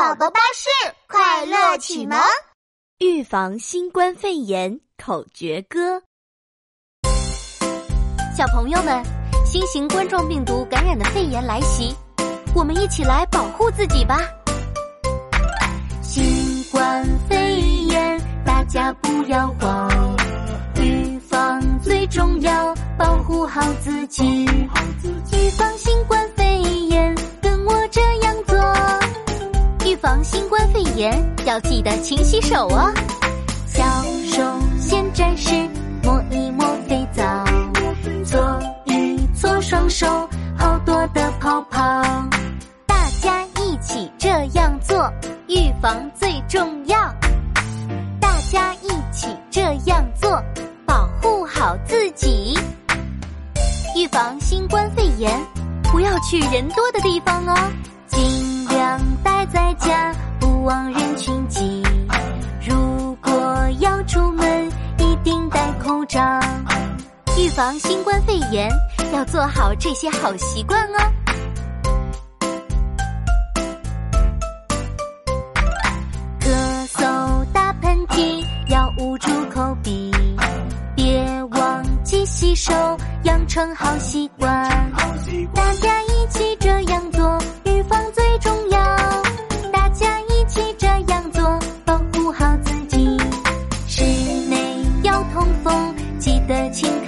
宝宝巴士快乐启蒙，预防新冠肺炎口诀歌。小朋友们，新型冠状病毒感染的肺炎来袭，我们一起来保护自己吧。新冠肺炎，大家不要慌，预防最重要，保护好自己。预防新冠冠肺炎，要记得勤洗手哦。小手先沾湿，摸一摸肥皂，搓一搓双手，好多的泡泡。大家一起这样做，预防最重要。大家一起这样做，保护好自己。预防新冠肺炎，不要去人多的地方哦，尽量待在家，往人群挤。如果要出门，一定戴口罩。预防新冠肺炎，要做好这些好习惯哦。咳嗽、打喷嚏要捂住口鼻，别忘记洗手。养成好习惯，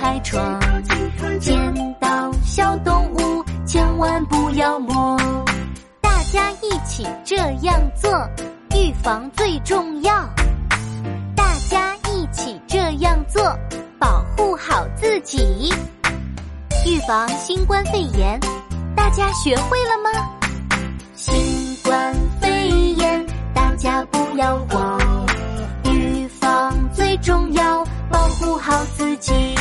开窗。见到小动物，千万不要摸。大家一起这样做，预防最重要。大家一起这样做，保护好自己。预防新冠肺炎，大家学会了吗？新冠肺炎，大家不要慌，预防最重要，保护好自己。